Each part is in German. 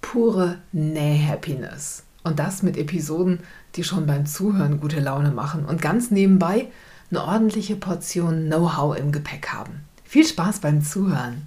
pure Näh-Happiness. Und das mit Episoden, die schon beim Zuhören gute Laune machen und ganz nebenbei eine ordentliche Portion Know-how im Gepäck haben. Viel Spaß beim Zuhören.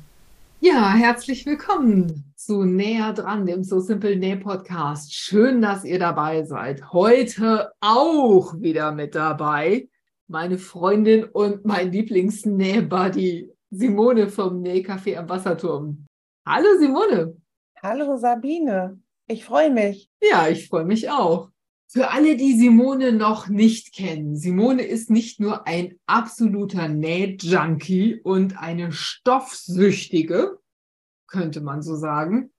Ja, herzlich willkommen zu Näher dran, dem So Simple Näh Podcast. Schön, dass ihr dabei seid. Heute auch wieder mit dabei meine Freundin und mein Lieblings-Näh-Buddy Simone vom Nähcafé am Wasserturm. Hallo Simone. Hallo Sabine, ich freue mich. Ja, ich freue mich auch. Für alle, die Simone noch nicht kennen, Simone ist nicht nur ein absoluter Näh-Junkie und eine Stoffsüchtige, könnte man so sagen,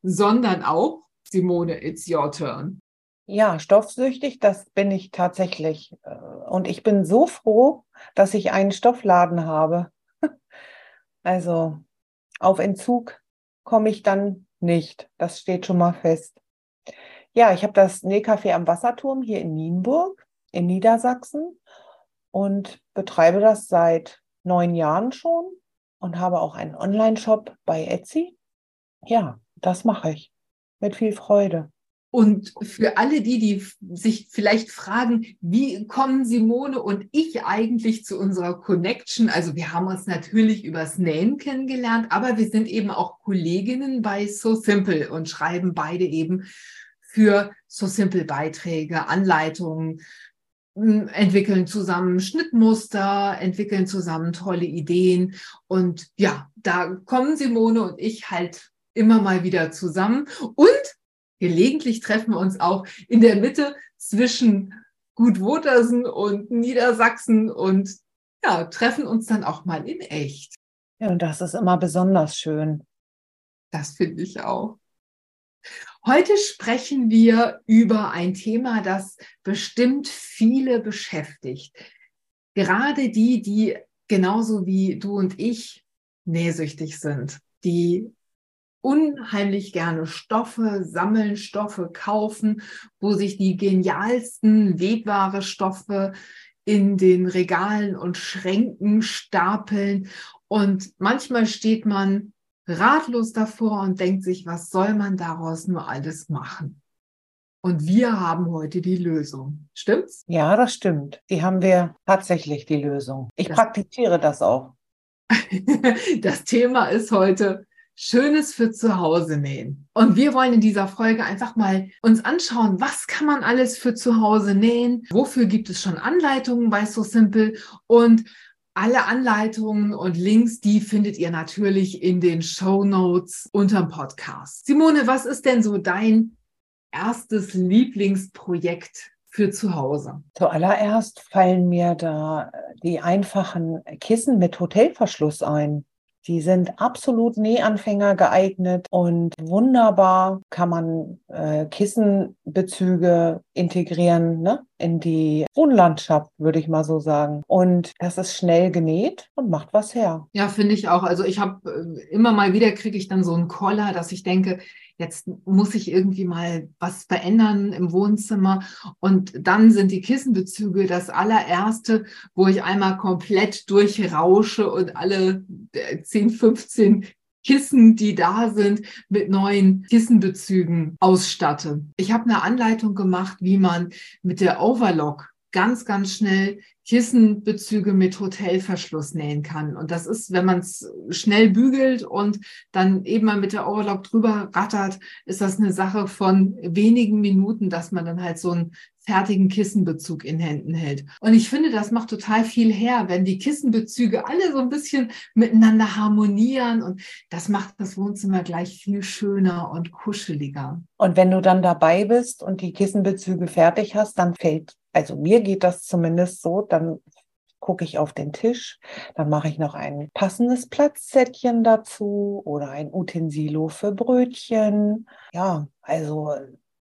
sondern auch, Simone, it's your turn. Ja, stoffsüchtig, das bin ich tatsächlich. Und ich bin so froh, dass ich einen Stoffladen habe. Also auf Entzug komme ich dann nicht. Das steht schon mal fest. Ja, ich habe das Nähcafé am Wasserturm hier in Nienburg in Niedersachsen und betreibe das seit neun Jahren schon und habe auch einen Online-Shop bei Etsy. Ja, das mache ich mit viel Freude. Und für alle die, die sich vielleicht fragen, wie kommen Simone und ich eigentlich zu unserer Connection? Also wir haben uns natürlich übers Nähen kennengelernt, aber wir sind eben auch Kolleginnen bei So Simple und schreiben beide eben für So Simple Beiträge, Anleitungen, entwickeln zusammen Schnittmuster, entwickeln zusammen tolle Ideen. Und ja, da kommen Simone und ich halt immer mal wieder zusammen. Und Gelegentlich treffen wir uns auch in der Mitte zwischen Gutwotersen und Niedersachsen und ja, treffen uns dann auch mal in echt. Ja, und das ist immer besonders schön. Das finde ich auch. Heute sprechen wir über ein Thema, das bestimmt viele beschäftigt. Gerade die, die genauso wie du und ich nähsüchtig sind, die unheimlich gerne Stoffe sammeln, Stoffe kaufen, wo sich die genialsten Wegware Stoffe in den Regalen und Schränken stapeln. Und manchmal steht man ratlos davor und denkt sich, was soll man daraus nur alles machen? Und wir haben heute die Lösung. Stimmt's? Ja, das stimmt. Die haben wir tatsächlich die Lösung. Ich das praktiziere das auch. das Thema ist heute Schönes für zu Hause nähen. Und wir wollen in dieser Folge einfach mal uns anschauen, was kann man alles für zu Hause nähen? Wofür gibt es schon Anleitungen bei So Simple? Und alle Anleitungen und Links, die findet ihr natürlich in den Show Notes unterm Podcast. Simone, was ist denn so dein erstes Lieblingsprojekt für zu Hause? Zuallererst fallen mir da die einfachen Kissen mit Hotelverschluss ein. Die sind absolut Nähanfänger geeignet und wunderbar kann man äh, Kissenbezüge integrieren ne? in die Wohnlandschaft, würde ich mal so sagen. Und das ist schnell genäht und macht was her. Ja, finde ich auch. Also ich habe äh, immer mal wieder kriege ich dann so einen Koller, dass ich denke, jetzt muss ich irgendwie mal was verändern im Wohnzimmer. Und dann sind die Kissenbezüge das allererste, wo ich einmal komplett durchrausche und alle 10, äh, 15 Kissen, die da sind, mit neuen Kissenbezügen ausstatte. Ich habe eine Anleitung gemacht, wie man mit der Overlock ganz, ganz schnell Kissenbezüge mit Hotelverschluss nähen kann. Und das ist, wenn man es schnell bügelt und dann eben mal mit der Overlock drüber rattert, ist das eine Sache von wenigen Minuten, dass man dann halt so einen fertigen Kissenbezug in Händen hält. Und ich finde, das macht total viel her, wenn die Kissenbezüge alle so ein bisschen miteinander harmonieren und das macht das Wohnzimmer gleich viel schöner und kuscheliger. Und wenn du dann dabei bist und die Kissenbezüge fertig hast, dann fällt also mir geht das zumindest so, dann gucke ich auf den Tisch, dann mache ich noch ein passendes Platzsättchen dazu oder ein Utensilo für Brötchen. Ja, also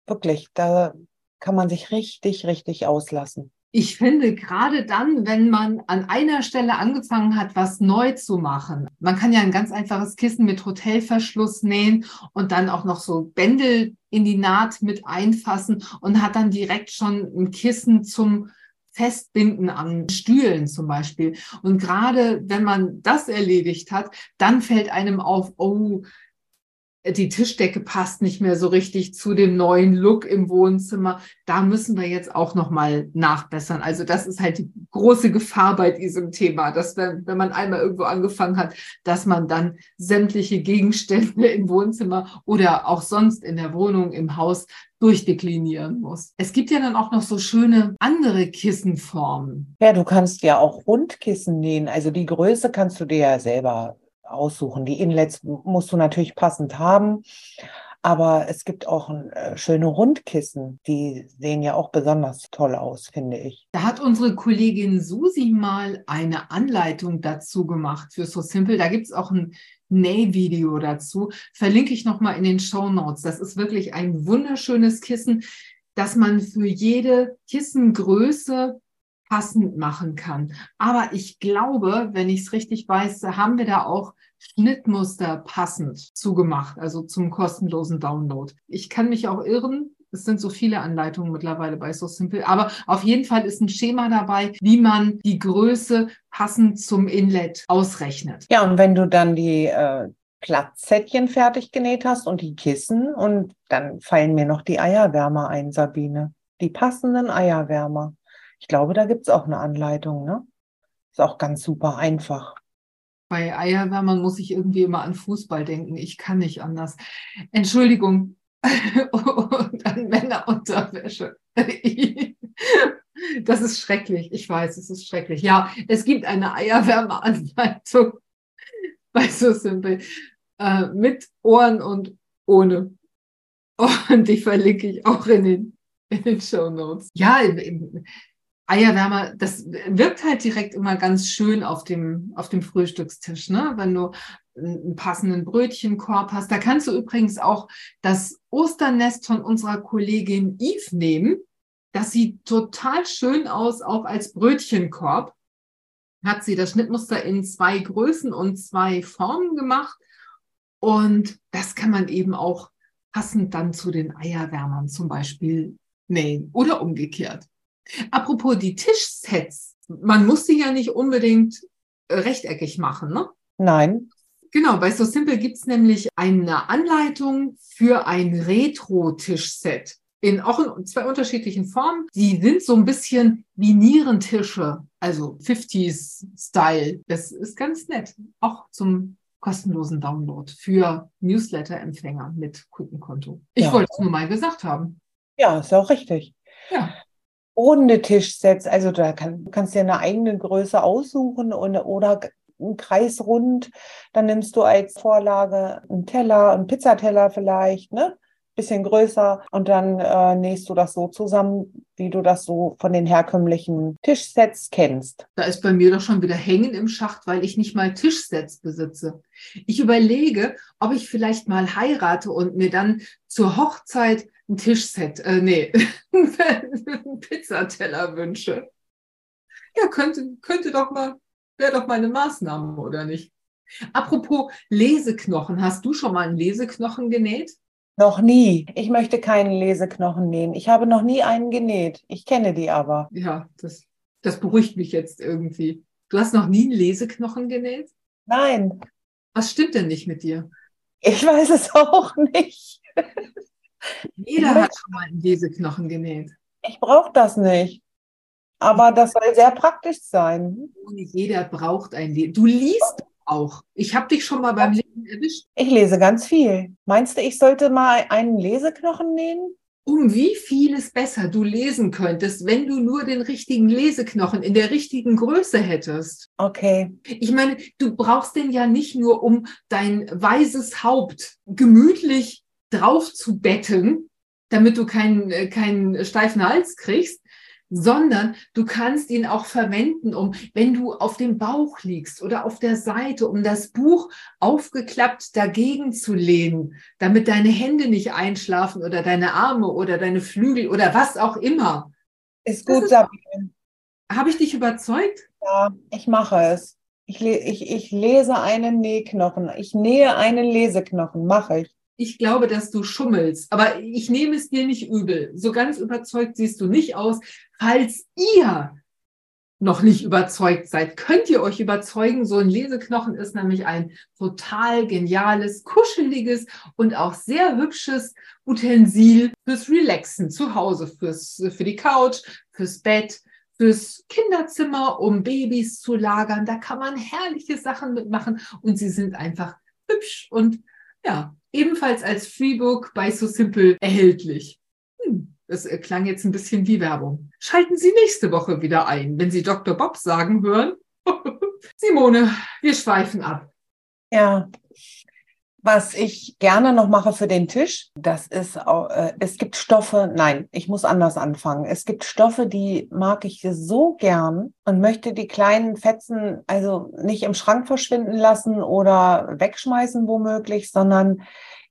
wirklich, da kann man sich richtig, richtig auslassen. Ich finde, gerade dann, wenn man an einer Stelle angefangen hat, was neu zu machen, man kann ja ein ganz einfaches Kissen mit Hotelverschluss nähen und dann auch noch so Bändel in die Naht mit einfassen und hat dann direkt schon ein Kissen zum Festbinden an Stühlen zum Beispiel. Und gerade wenn man das erledigt hat, dann fällt einem auf, oh, die Tischdecke passt nicht mehr so richtig zu dem neuen Look im Wohnzimmer. Da müssen wir jetzt auch noch mal nachbessern. Also das ist halt die große Gefahr bei diesem Thema, dass wenn, wenn man einmal irgendwo angefangen hat, dass man dann sämtliche Gegenstände im Wohnzimmer oder auch sonst in der Wohnung, im Haus durchdeklinieren muss. Es gibt ja dann auch noch so schöne andere Kissenformen. Ja, du kannst ja auch Rundkissen nähen. Also die Größe kannst du dir ja selber aussuchen. Die Inlets musst du natürlich passend haben. Aber es gibt auch äh, schöne Rundkissen, die sehen ja auch besonders toll aus, finde ich. Da hat unsere Kollegin Susi mal eine Anleitung dazu gemacht für So Simple. Da gibt es auch ein Nähvideo dazu. Verlinke ich nochmal in den Show Notes. Das ist wirklich ein wunderschönes Kissen, das man für jede Kissengröße passend machen kann. Aber ich glaube, wenn ich es richtig weiß, haben wir da auch Schnittmuster passend zugemacht, also zum kostenlosen Download. Ich kann mich auch irren. Es sind so viele Anleitungen mittlerweile bei So Simple, aber auf jeden Fall ist ein Schema dabei, wie man die Größe passend zum Inlet ausrechnet. Ja, und wenn du dann die äh, Platzsättchen fertig genäht hast und die Kissen und dann fallen mir noch die Eierwärmer ein, Sabine. Die passenden Eierwärmer. Ich glaube, da gibt es auch eine Anleitung, ne? Ist auch ganz super einfach. Bei Eierwärmern muss ich irgendwie immer an Fußball denken. Ich kann nicht anders. Entschuldigung. Und an Männerunterwäsche. Das ist schrecklich. Ich weiß, es ist schrecklich. Ja, es gibt eine Eierwärmeanleitung bei So Simple äh, mit Ohren und ohne. Und die verlinke ich auch in den, in den Show Notes. Ja, Eierwärmer, das wirkt halt direkt immer ganz schön auf dem, auf dem Frühstückstisch, ne? Wenn du einen passenden Brötchenkorb hast. Da kannst du übrigens auch das Osternest von unserer Kollegin Yves nehmen. Das sieht total schön aus, auch als Brötchenkorb. Hat sie das Schnittmuster in zwei Größen und zwei Formen gemacht. Und das kann man eben auch passend dann zu den Eierwärmern zum Beispiel nähen oder umgekehrt. Apropos die Tischsets, man muss sie ja nicht unbedingt äh, rechteckig machen, ne? Nein. Genau, bei So Simple gibt es nämlich eine Anleitung für ein Retro-Tischset in auch in zwei unterschiedlichen Formen. Die sind so ein bisschen wie Nierentische, also 50s-Style. Das ist ganz nett. Auch zum kostenlosen Download für Newsletter-Empfänger mit Kundenkonto. Ich ja. wollte es nur mal gesagt haben. Ja, ist auch richtig. Ja runde Tischsets, also da kann, du kannst dir eine eigene Größe aussuchen und, oder ein Kreisrund. Dann nimmst du als Vorlage einen Teller, einen Pizzateller vielleicht, ne? Bisschen größer und dann äh, nähst du das so zusammen, wie du das so von den herkömmlichen Tischsets kennst. Da ist bei mir doch schon wieder Hängen im Schacht, weil ich nicht mal Tischsets besitze. Ich überlege, ob ich vielleicht mal heirate und mir dann zur Hochzeit ein Tischset, äh, nee, ein Pizzateller wünsche. Ja, könnte, könnte doch mal, wäre doch mal eine Maßnahme, oder nicht? Apropos Leseknochen, hast du schon mal einen Leseknochen genäht? Noch nie. Ich möchte keinen Leseknochen nähen. Ich habe noch nie einen genäht. Ich kenne die aber. Ja, das, das beruhigt mich jetzt irgendwie. Du hast noch nie einen Leseknochen genäht? Nein. Was stimmt denn nicht mit dir? Ich weiß es auch nicht. Jeder hat schon mal einen Leseknochen genäht. Ich brauche das nicht. Aber das soll sehr praktisch sein. Nicht jeder braucht ein Lesen. Du liest auch. Ich habe dich schon mal beim Lesen erwischt. Ich lese ganz viel. Meinst du, ich sollte mal einen Leseknochen nähen? Um wie vieles besser du lesen könntest, wenn du nur den richtigen Leseknochen in der richtigen Größe hättest. Okay. Ich meine, du brauchst den ja nicht nur, um dein weißes Haupt gemütlich drauf zu betten, damit du keinen, äh, keinen steifen Hals kriegst. Sondern du kannst ihn auch verwenden, um, wenn du auf dem Bauch liegst oder auf der Seite, um das Buch aufgeklappt dagegen zu lehnen, damit deine Hände nicht einschlafen oder deine Arme oder deine Flügel oder was auch immer. Ist gut, Sabine. Habe ich dich überzeugt? Ja, ich mache es. Ich, ich, ich lese einen Nähknochen. Ich nähe einen Leseknochen, mache ich ich glaube, dass du schummelst, aber ich nehme es dir nicht übel. So ganz überzeugt siehst du nicht aus. Falls ihr noch nicht überzeugt seid, könnt ihr euch überzeugen. So ein Leseknochen ist nämlich ein total geniales, kuscheliges und auch sehr hübsches Utensil fürs Relaxen zu Hause, fürs, für die Couch, fürs Bett, fürs Kinderzimmer, um Babys zu lagern. Da kann man herrliche Sachen mitmachen und sie sind einfach hübsch und ja, ebenfalls als Freebook bei So Simple erhältlich. Das äh, klang jetzt ein bisschen wie Werbung. Schalten Sie nächste Woche wieder ein, wenn Sie Dr. Bob sagen hören. Simone, wir schweifen ab. Ja, was ich gerne noch mache für den Tisch, das ist, äh, es gibt Stoffe, nein, ich muss anders anfangen. Es gibt Stoffe, die mag ich so gern und möchte die kleinen Fetzen also nicht im Schrank verschwinden lassen oder wegschmeißen womöglich, sondern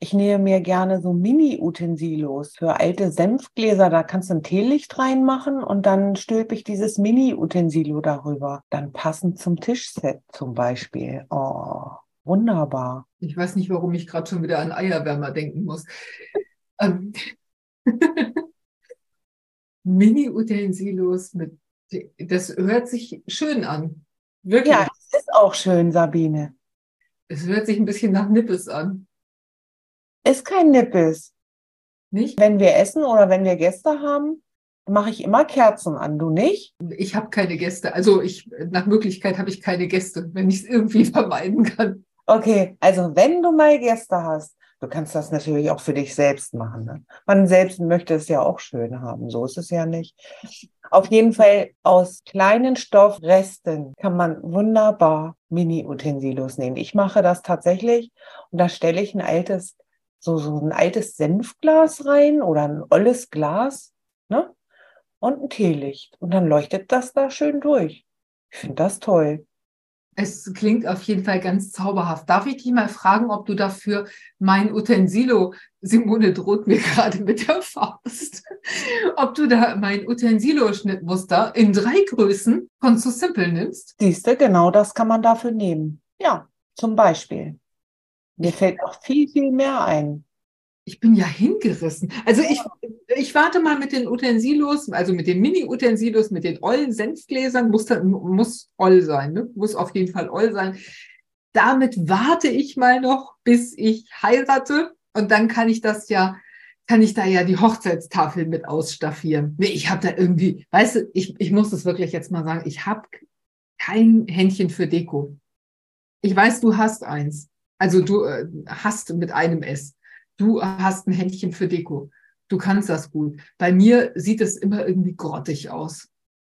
ich nähe mir gerne so Mini-Utensilos für alte Senfgläser. Da kannst du ein Teelicht reinmachen und dann stülpe ich dieses Mini-Utensilo darüber. Dann passend zum Tischset zum Beispiel. Oh. Wunderbar. Ich weiß nicht, warum ich gerade schon wieder an Eierwärmer denken muss. Ähm, Mini-Utensilos mit, das hört sich schön an. Wirklich. Ja, es ist auch schön, Sabine. Es hört sich ein bisschen nach Nippes an. Ist kein Nippes. Nicht? Wenn wir essen oder wenn wir Gäste haben, mache ich immer Kerzen an. Du nicht? Ich habe keine Gäste. Also ich, nach Möglichkeit habe ich keine Gäste, wenn ich es irgendwie vermeiden kann. Okay, also wenn du mal Gäste hast, du kannst das natürlich auch für dich selbst machen. Ne? Man selbst möchte es ja auch schön haben, so ist es ja nicht. Auf jeden Fall aus kleinen Stoffresten kann man wunderbar Mini-Utensilos nehmen. Ich mache das tatsächlich und da stelle ich ein altes, so, so ein altes Senfglas rein oder ein olles Glas, ne? Und ein Teelicht. Und dann leuchtet das da schön durch. Ich finde das toll. Es klingt auf jeden Fall ganz zauberhaft. Darf ich dich mal fragen, ob du dafür mein Utensilo, Simone droht mir gerade mit der Faust, ob du da mein Utensilo-Schnittmuster in drei Größen von So Simple nimmst? Siehst du, genau das kann man dafür nehmen. Ja, zum Beispiel. Mir fällt noch viel, viel mehr ein ich bin ja hingerissen. Also ich, ich warte mal mit den Utensilos, also mit den Mini-Utensilos, mit den ollen Senfgläsern, muss, muss oll sein, ne? muss auf jeden Fall oll sein. Damit warte ich mal noch, bis ich heirate und dann kann ich das ja, kann ich da ja die Hochzeitstafel mit ausstaffieren. Nee, ich habe da irgendwie, weißt du, ich, ich muss es wirklich jetzt mal sagen, ich habe kein Händchen für Deko. Ich weiß, du hast eins. Also du äh, hast mit einem S du hast ein Händchen für Deko. Du kannst das gut. Bei mir sieht es immer irgendwie grottig aus.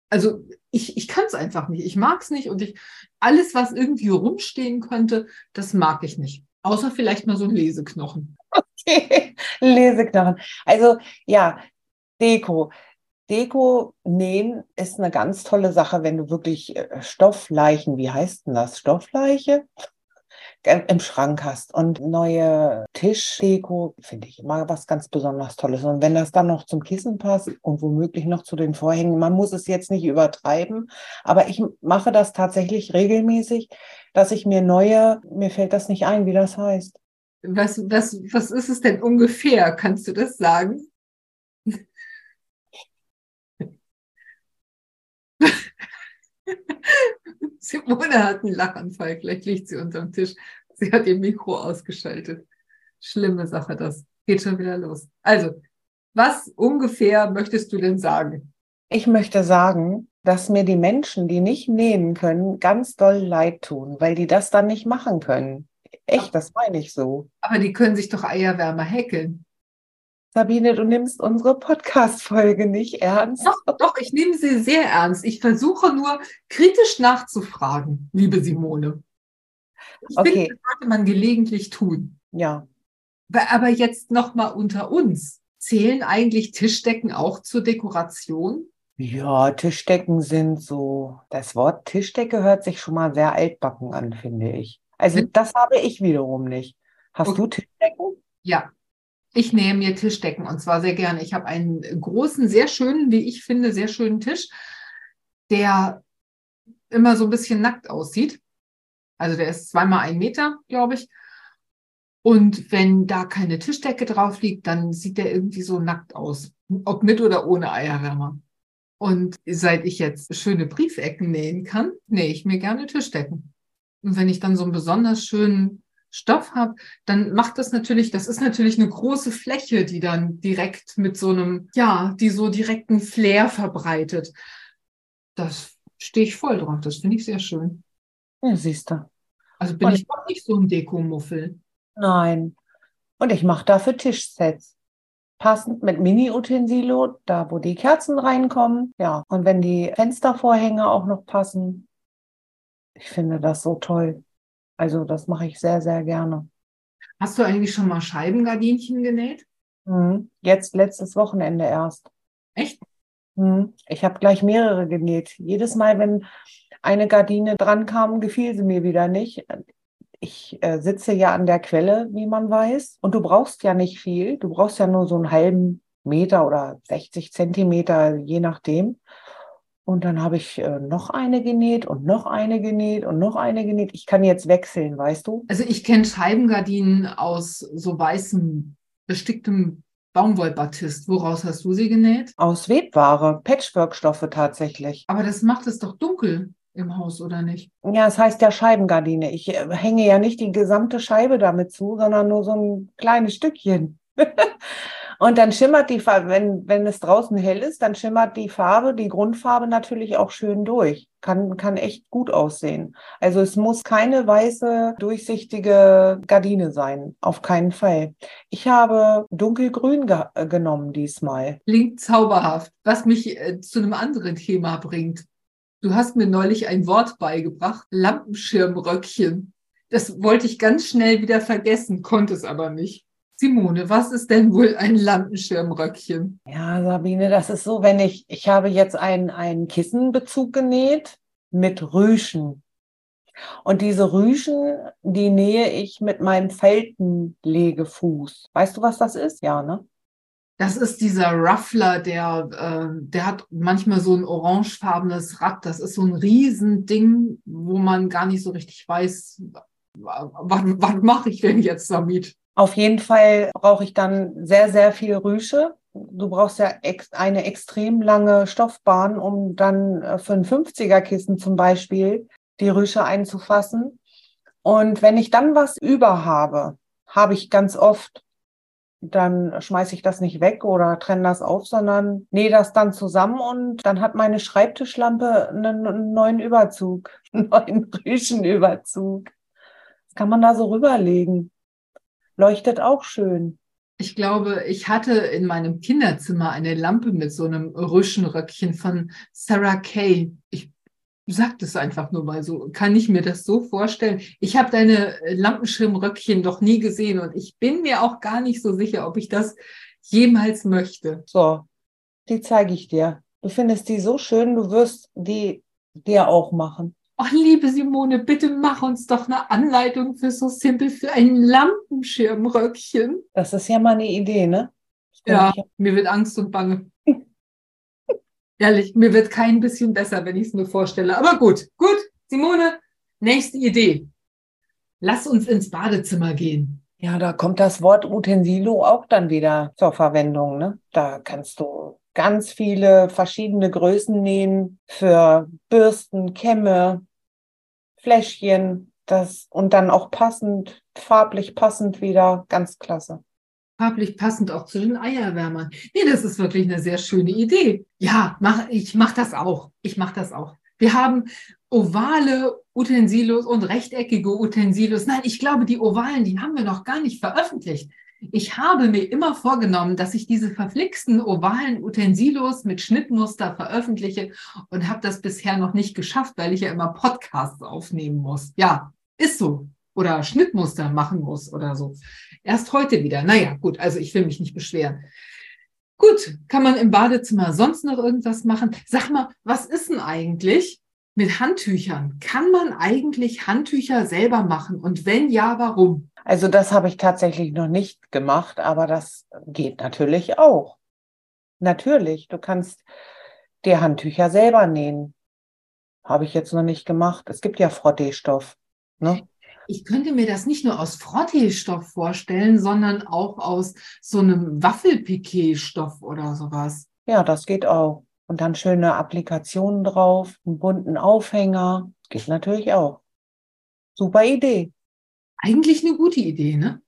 Also ich, ich kann es einfach nicht. Ich mag es nicht und ich, alles, was irgendwie rumstehen könnte, das mag ich nicht. Außer vielleicht mal so ein Leseknochen. Okay, Leseknochen. Also ja, Deko. Deko nähen ist eine ganz tolle Sache, wenn du wirklich äh, Stoffleichen, wie heißt denn das? Stoffleiche? Im Schrank hast. Und neue Tischdeko finde ich immer was ganz besonders Tolles. Und wenn das dann noch zum Kissen passt und womöglich noch zu den Vorhängen, man muss es jetzt nicht übertreiben, aber ich mache das tatsächlich regelmäßig, dass ich mir neue, mir fällt das nicht ein, wie das heißt. Was, was, was ist es denn ungefähr? Kannst du das sagen? Simone hat einen Lachanfall, gleich liegt sie unterm Tisch. Sie hat ihr Mikro ausgeschaltet. Schlimme Sache, das geht schon wieder los. Also, was ungefähr möchtest du denn sagen? Ich möchte sagen, dass mir die Menschen, die nicht nähen können, ganz doll leid tun, weil die das dann nicht machen können. Echt, das meine ich so. Aber die können sich doch Eierwärmer häkeln. Sabine, du nimmst unsere Podcast-Folge nicht ernst. Doch, doch, ich nehme sie sehr ernst. Ich versuche nur kritisch nachzufragen, liebe Simone. Ich okay. finde, das sollte man gelegentlich tun. Ja. Aber jetzt nochmal unter uns. Zählen eigentlich Tischdecken auch zur Dekoration? Ja, Tischdecken sind so, das Wort Tischdecke hört sich schon mal sehr altbacken an, finde ich. Also das habe ich wiederum nicht. Hast Okay. du Tischdecken? Ja, ich nähe mir Tischdecken und zwar sehr gerne. Ich habe einen großen, sehr schönen, wie ich finde, sehr schönen Tisch, der immer so ein bisschen nackt aussieht. Also der ist zweimal ein Meter, glaube ich. Und wenn da keine Tischdecke drauf liegt, dann sieht der irgendwie so nackt aus. Ob mit oder ohne Eierwärmer. Und seit ich jetzt schöne Briefecken nähen kann, nähe ich mir gerne Tischdecken. Und wenn ich dann so einen besonders schönen Stoff habe, dann macht das natürlich, das ist natürlich eine große Fläche, die dann direkt mit so einem, ja, die so direkten Flair verbreitet. Das stehe ich voll drauf. Das finde ich sehr schön. Ja, siehst du. Also bin Und- ich auch nicht so ein Dekomuffel. Nein. Und ich mache dafür Tischsets. Passend mit Mini-Utensilo, da wo die Kerzen reinkommen. Ja, und wenn die Fenstervorhänge auch noch passen. Ich finde das so toll. Also das mache ich sehr, sehr gerne. Hast du eigentlich schon mal Scheibengardinchen genäht? Mhm. Jetzt letztes Wochenende erst. Echt? Mhm. Ich habe gleich mehrere genäht. Jedes Mal, wenn eine Gardine dran kam, gefiel sie mir wieder nicht. Ich äh, sitze ja an der Quelle, wie man weiß. Und du brauchst ja nicht viel. Du brauchst ja nur so einen halben Meter oder 60 Zentimeter, je nachdem. Und dann habe ich äh, noch eine genäht und noch eine genäht und noch eine genäht. Ich kann jetzt wechseln, weißt du? Also ich kenne Scheibengardinen aus so weißem, besticktem Baumwollbatist. Woraus hast du sie genäht? Aus Webware, Patchwork-Stoffe tatsächlich. Aber das macht es doch dunkel im Haus, oder nicht? Ja, es heißt ja Scheibengardine. Ich äh, hänge ja nicht die gesamte Scheibe damit zu, sondern nur so ein kleines Stückchen. Und dann schimmert die Farbe, wenn, wenn es draußen hell ist, dann schimmert die Farbe, die Grundfarbe natürlich auch schön durch. Kann, kann echt gut aussehen. Also es muss keine weiße, durchsichtige Gardine sein. Auf keinen Fall. Ich habe dunkelgrün ge äh, genommen diesmal. Klingt zauberhaft, was mich äh, zu einem anderen Thema bringt. Du hast mir neulich ein Wort beigebracht, Lampenschirmröckchen. Das wollte ich ganz schnell wieder vergessen, konnte es aber nicht. Simone, was ist denn wohl ein Lampenschirmröckchen? Ja, Sabine, das ist so, wenn ich, ich habe jetzt einen, einen Kissenbezug genäht mit Rüschen. Und diese Rüschen, die nähe ich mit meinem Faltenlegefuß. Weißt du, was das ist? Ja, ne? Das ist dieser Ruffler, der, äh, der hat manchmal so ein orangefarbenes Rad. Das ist so ein Riesending, wo man gar nicht so richtig weiß, was, was mache ich denn jetzt damit? Auf jeden Fall brauche ich dann sehr, sehr viel Rüsche. Du brauchst ja eine extrem lange Stoffbahn, um dann äh, für ein 50er-Kissen zum Beispiel die Rüsche einzufassen. Und wenn ich dann was über habe, habe ich ganz oft, dann schmeiße ich das nicht weg oder trenne das auf, sondern nähe das dann zusammen und dann hat meine Schreibtischlampe einen, einen neuen Überzug, einen neuen Rüschenüberzug. Das kann man da so rüberlegen. Leuchtet auch schön. Ich glaube, ich hatte in meinem Kinderzimmer eine Lampe mit so einem Rüschenröckchen von Sarah Kay. Ich sag das einfach nur mal so. Kann ich mir das so vorstellen? Ich habe deine Lampenschirmröckchen doch nie gesehen und ich bin mir auch gar nicht so sicher, ob ich das jemals möchte. So, die zeige ich dir. Du findest die so schön, du wirst die dir auch machen. Ach, liebe Simone, bitte mach uns doch eine Anleitung für so simpel für ein Lampenschirmröckchen. Das ist ja mal eine Idee, ne? Ja, ich mir wird Angst und Bange. Ehrlich, mir wird kein bisschen besser, wenn ich es mir vorstelle. Aber gut, gut, Simone, nächste Idee. Lass uns ins Badezimmer gehen. Ja, da kommt das Wort Utensilo auch dann wieder zur Verwendung. Ne? Da kannst du ganz viele verschiedene Größen nähen für Bürsten, Kämme, Fläschchen. Das, und dann auch passend, farblich passend wieder. Ganz klasse. Farblich passend auch zu den Eierwärmern. Nee, das ist wirklich eine sehr schöne Idee. Ja, mach, ich mache das auch. Ich mache das auch. Wir haben ovale Utensilos und rechteckige Utensilos. Nein, ich glaube, die ovalen, die haben wir noch gar nicht veröffentlicht. Ich habe mir immer vorgenommen, dass ich diese verflixten ovalen Utensilos mit Schnittmuster veröffentliche und habe das bisher noch nicht geschafft, weil ich ja immer Podcasts aufnehmen muss. Ja, ist so. Oder Schnittmuster machen muss oder so. Erst heute wieder. Naja, gut, also ich will mich nicht beschweren. Gut, kann man im Badezimmer sonst noch irgendwas machen? Sag mal, was ist denn eigentlich mit Handtüchern? Kann man eigentlich Handtücher selber machen? Und wenn ja, warum? Also das habe ich tatsächlich noch nicht gemacht, aber das geht natürlich auch. Natürlich, du kannst dir Handtücher selber nähen. Habe ich jetzt noch nicht gemacht. Es gibt ja Frotteestoff. Ne? Ich könnte mir das nicht nur aus Frotteestoff vorstellen, sondern auch aus so einem Waffelpiquet-Stoff oder sowas. Ja, das geht auch. Und dann schöne Applikationen drauf, einen bunten Aufhänger. Geht natürlich auch. Super Idee. Eigentlich eine gute Idee, ne?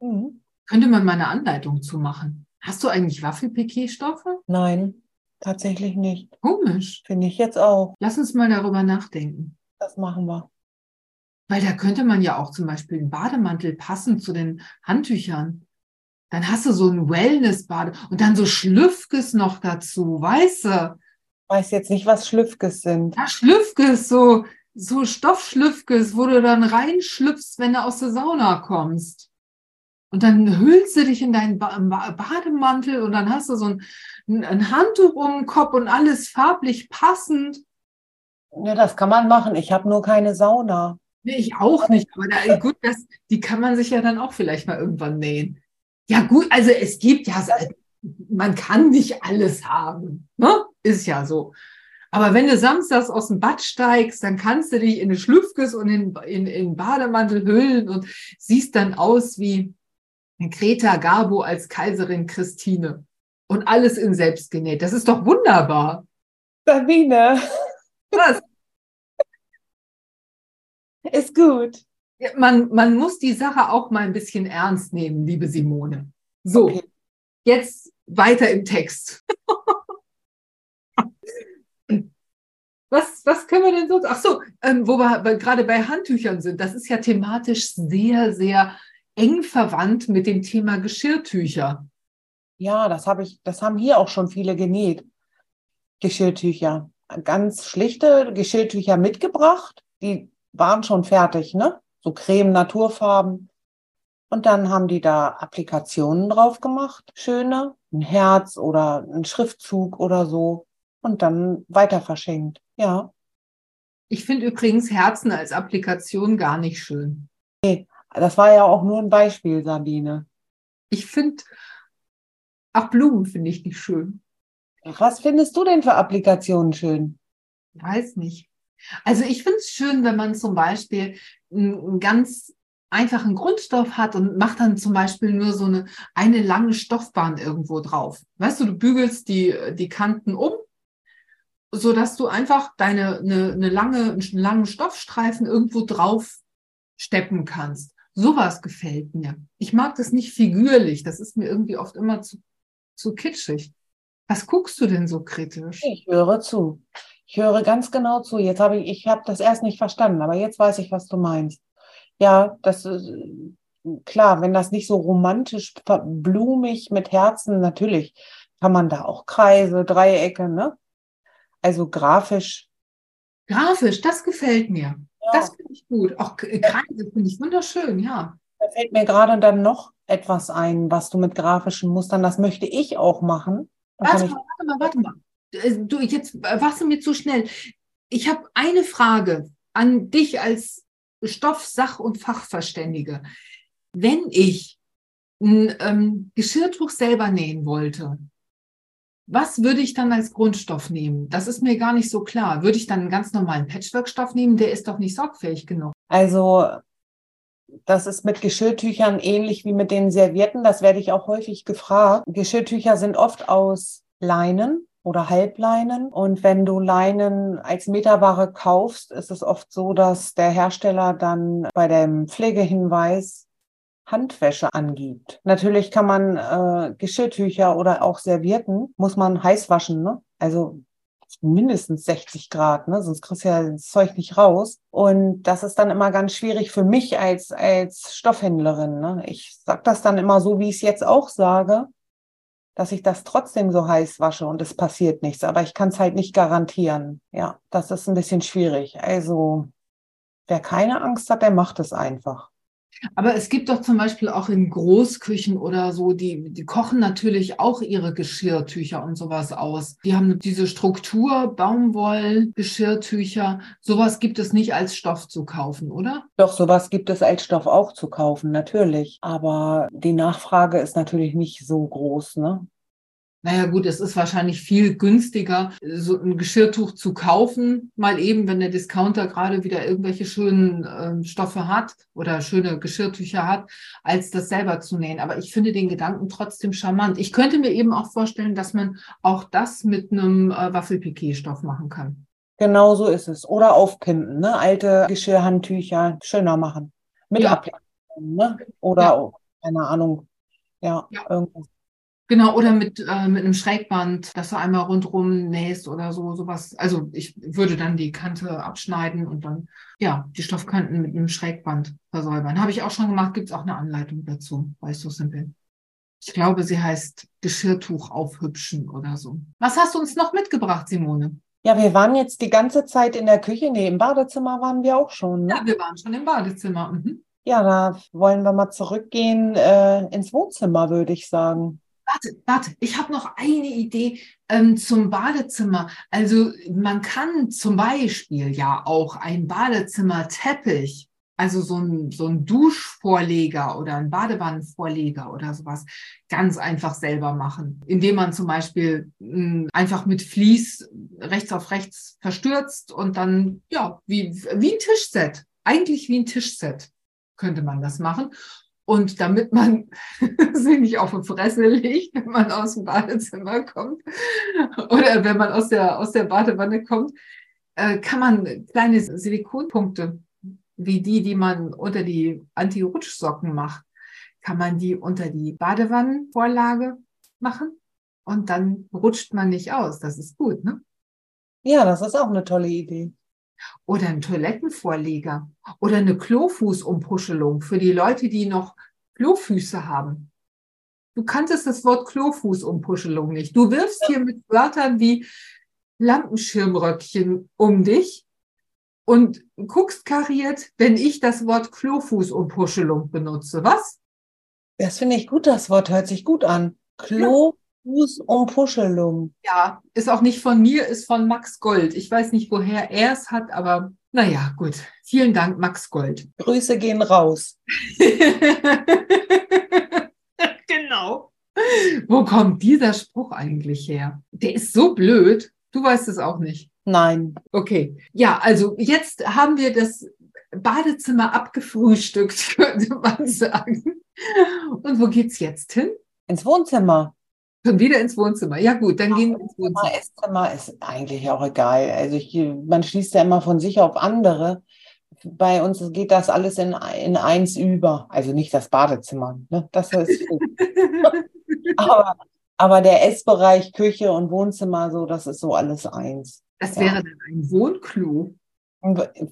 Mhm. Könnte man mal eine Anleitung zu machen. Hast du eigentlich Waffelpiquet-Stoffe? Nein, tatsächlich nicht. Komisch. Finde ich jetzt auch. Lass uns mal darüber nachdenken. Das machen wir. Weil da könnte man ja auch zum Beispiel einen Bademantel passen zu den Handtüchern. Dann hast du so ein Wellness-Bade und dann so Schlüffkes noch dazu, weißt du? Weiß jetzt nicht, was Schlüffkes sind. Ja, Schlüffkes, so, so Stoffschlüffkes, wo du dann reinschlüpfst, wenn du aus der Sauna kommst. Und dann hüllst du dich in deinen ba Bademantel und dann hast du so ein, ein Handtuch um den Kopf und alles farblich passend. Ja, das kann man machen. Ich habe nur keine Sauna. Nee, ich auch nicht. Aber da, gut, das, die kann man sich ja dann auch vielleicht mal irgendwann nähen. Ja, gut, also es gibt ja, man kann nicht alles haben. Ne? Ist ja so. Aber wenn du samstags aus dem Bad steigst, dann kannst du dich in eine Schlüpfkes und in, in, in Bademantel hüllen und siehst dann aus wie Greta Garbo als Kaiserin Christine. Und alles in selbst genäht. Das ist doch wunderbar. Sabine. Was? Ist gut. Man, man muss die Sache auch mal ein bisschen ernst nehmen, liebe Simone. So, okay. jetzt weiter im Text. was, was können wir denn sonst? Ach so, ähm, wo wir gerade bei Handtüchern sind, das ist ja thematisch sehr, sehr eng verwandt mit dem Thema Geschirrtücher. Ja, das habe ich, das haben hier auch schon viele genäht. Geschirrtücher. Ganz schlichte Geschirrtücher mitgebracht, die waren schon fertig, ne? So Creme, Naturfarben. Und dann haben die da Applikationen drauf gemacht, schöne, ein Herz oder ein Schriftzug oder so. Und dann weiter verschenkt, ja. Ich finde übrigens Herzen als Applikation gar nicht schön. Nee, das war ja auch nur ein Beispiel, Sabine. Ich finde, ach, Blumen finde ich nicht schön. Was findest du denn für Applikationen schön? Weiß nicht. Also ich finde es schön, wenn man zum Beispiel einen ganz einfachen Grundstoff hat und macht dann zum Beispiel nur so eine, eine lange Stoffbahn irgendwo drauf. Weißt du, du bügelst die, die Kanten um, so dass du einfach deine eine, eine lange, einen langen Stoffstreifen irgendwo drauf steppen kannst. Sowas gefällt mir. Ich mag das nicht figürlich. Das ist mir irgendwie oft immer zu, zu kitschig. Was guckst du denn so kritisch? Ich höre zu. Ich höre ganz genau zu. Jetzt habe ich, ich habe das erst nicht verstanden, aber jetzt weiß ich, was du meinst. Ja, das ist klar, wenn das nicht so romantisch, blumig mit Herzen, natürlich kann man da auch Kreise, Dreiecke, ne? Also grafisch. Grafisch, das gefällt mir. Ja. Das finde ich gut. Auch Kreise finde ich wunderschön, ja. Da fällt mir gerade dann noch etwas ein, was du mit grafischen Mustern, das möchte ich auch machen. Warte mal, warte mal, warte mal. Äh, du, jetzt äh, warst du mir zu schnell. Ich habe eine Frage an dich als Stoff-, Sach- und Fachverständige. Wenn ich ein ähm, Geschirrtuch selber nähen wollte, was würde ich dann als Grundstoff nehmen? Das ist mir gar nicht so klar. Würde ich dann einen ganz normalen Patchwork-Stoff nehmen? Der ist doch nicht sorgfähig genug. Also, das ist mit Geschirrtüchern ähnlich wie mit den Servietten. Das werde ich auch häufig gefragt. Geschirrtücher sind oft aus Leinen oder Halbleinen. Und wenn du Leinen als Meterware kaufst, ist es oft so, dass der Hersteller dann bei dem Pflegehinweis Handwäsche angibt. Natürlich kann man äh, Geschirrtücher oder auch Servietten, muss man heiß waschen, ne? Also mindestens 60 Grad, ne? sonst kriegst du ja das Zeug nicht raus. Und das ist dann immer ganz schwierig für mich als, als Stoffhändlerin. Ne? Ich sag das dann immer so, wie ich es jetzt auch sage dass ich das trotzdem so heiß wasche und es passiert nichts. Aber ich kann es halt nicht garantieren. Ja, das ist ein bisschen schwierig. Also, wer keine Angst hat, der macht es einfach. Aber es gibt doch zum Beispiel auch in Großküchen oder so, die, die kochen natürlich auch ihre Geschirrtücher und sowas aus. Die haben diese Struktur, Baumwoll, Geschirrtücher. Sowas gibt es nicht als Stoff zu kaufen, oder? Doch, sowas gibt es als Stoff auch zu kaufen, natürlich. Aber die Nachfrage ist natürlich nicht so groß, ne? Naja gut, es ist wahrscheinlich viel günstiger, so ein Geschirrtuch zu kaufen, mal eben, wenn der Discounter gerade wieder irgendwelche schönen äh, Stoffe hat oder schöne Geschirrtücher hat, als das selber zu nähen. Aber ich finde den Gedanken trotzdem charmant. Ich könnte mir eben auch vorstellen, dass man auch das mit einem äh, Waffelpiquet-Stoff machen kann. Genau so ist es. Oder aufpimpen, ne? Alte Geschirrhandtücher schöner machen. Mit ja. Ablenkung, ne? Oder, ja. keine Ahnung, ja, ja. irgendwas. Genau, oder mit, äh, mit einem Schrägband, dass du einmal rundrum nähst oder so, sowas. Also ich würde dann die Kante abschneiden und dann, ja, die Stoffkanten mit einem Schrägband versäubern. Habe ich auch schon gemacht, gibt es auch eine Anleitung dazu, bei So Simple. Ich glaube, sie heißt Geschirrtuch aufhübschen oder so. Was hast du uns noch mitgebracht, Simone? Ja, wir waren jetzt die ganze Zeit in der Küche. Nee, im Badezimmer waren wir auch schon. Ne? Ja, wir waren schon im Badezimmer. Mhm. Ja, da wollen wir mal zurückgehen äh, ins Wohnzimmer, würde ich sagen. Warte, warte, ich habe noch eine Idee ähm, zum Badezimmer. Also man kann zum Beispiel ja auch ein Badezimmerteppich, also so ein, so ein Duschvorleger oder ein Badewannenvorleger oder sowas, ganz einfach selber machen, indem man zum Beispiel mh, hm, einfach mit Vlies rechts auf rechts verstürzt und dann, ja, wie, wie ein Tischset, eigentlich wie ein Tischset könnte man das machen. Und damit man sich nicht auf die Fresse legt, wenn man aus dem Badezimmer kommt oder wenn man aus der, aus der Badewanne kommt, äh, kann man kleine Silikonpunkte, wie die, die man unter die Anti-Rutschsocken macht, kann man die unter die Badewannenvorlage machen und dann rutscht man nicht aus. Das ist gut, ne? Ja, das ist auch eine tolle Idee oder ein Toilettenvorleger oder eine Klofußumpuschelung für die Leute, die noch Klofüße haben. Du kanntest das Wort Klofußumpuschelung nicht. Du wirfst hier mit Wörtern wie Lampenschirmröckchen um dich und guckst kariert, wenn ich das Wort Klofußumpuschelung benutze. Was? Das finde ich gut, das Wort hört sich gut an. Klo Fußumpuschelung. Ja, ist auch nicht von mir, ist von Max Gold. Ich weiß nicht, woher er es hat, aber naja, gut. Vielen Dank, Max Gold. Grüße gehen raus. genau. Wo kommt dieser Spruch eigentlich her? Der ist so blöd. Du weißt es auch nicht. Nein. Okay. Ja, also jetzt haben wir das Badezimmer abgefrühstückt, könnte man sagen. Und wo geht's jetzt hin? Ins Wohnzimmer. Schon wieder ins Wohnzimmer. Ja gut, dann ja, gehen wir ins Wohnzimmer. Esszimmer ist eigentlich auch egal. Also ich, man schließt ja immer von sich auf andere. Bei uns geht das alles in, in eins über. Also nicht das Badezimmer. Ne? Das ist aber, aber der Essbereich, Küche und Wohnzimmer, so, das ist so alles eins. Das wäre dann ein Wohnklo.